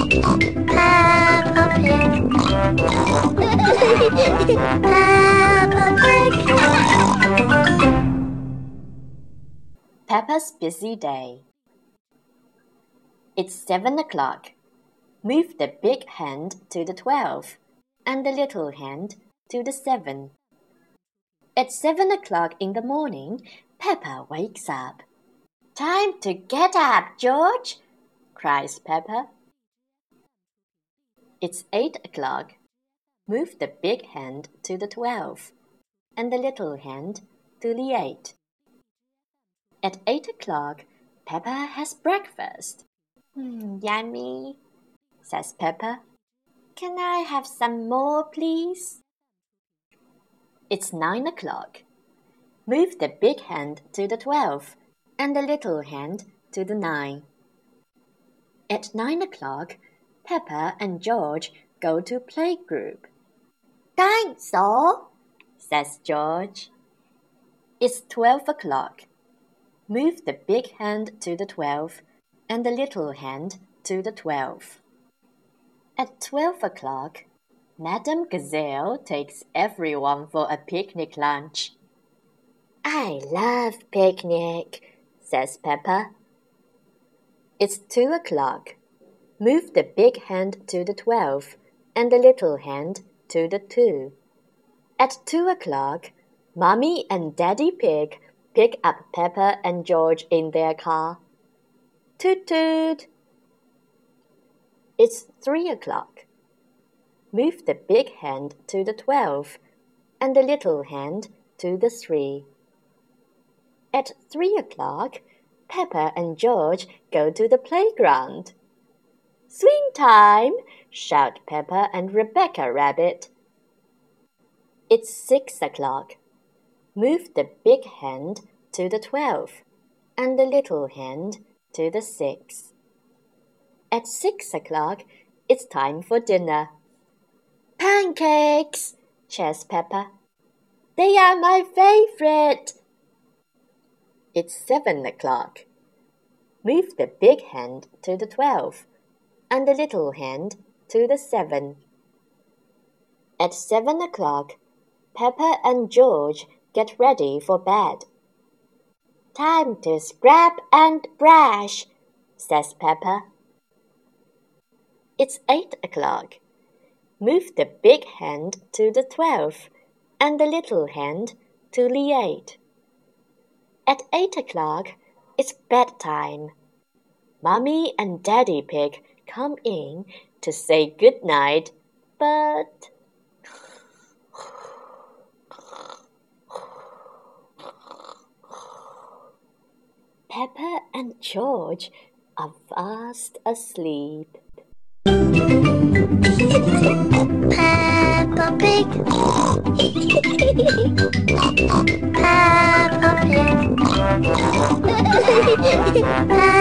Peppa's busy day. It's seven o'clock. Move the big hand to the twelve and the little hand to the seven. At seven o'clock in the morning, Peppa wakes up. Time to get up, George, cries Peppa. It's eight o'clock. Move the big hand to the twelve and the little hand to the eight. At eight o'clock, Peppa has breakfast. Mm, yummy, says Peppa. Can I have some more, please? It's nine o'clock. Move the big hand to the twelve and the little hand to the nine. At nine o'clock, Peppa and George go to playgroup. Dinosaur, says George. It's twelve o'clock. Move the big hand to the twelve and the little hand to the twelve. At twelve o'clock, Madame Gazelle takes everyone for a picnic lunch. I love picnic, says Peppa. It's two o'clock. Move the big hand to the twelve and the little hand to the two. At two o'clock, Mommy and Daddy Pig pick up Peppa and George in their car. Toot toot! It's three o'clock. Move the big hand to the twelve and the little hand to the three. At three o'clock, Peppa and George go to the playground. Swing time! shout Peppa and Rebecca Rabbit. It's six o'clock. Move the big hand to the twelve and the little hand to the six. At six o'clock, it's time for dinner. Pancakes, cheers Peppa. They are my favorite. It's seven o'clock. Move the big hand to the twelve and the little hand to the seven. At seven o'clock, Peppa and George get ready for bed. Time to scrub and brush, says Peppa. It's eight o'clock. Move the big hand to the twelve and the little hand to the eight. At eight o'clock, it's bedtime. Mummy and Daddy Pig come in to say good night, but Peppa and George are fast asleep. Peppa Pig. Peppa Pig.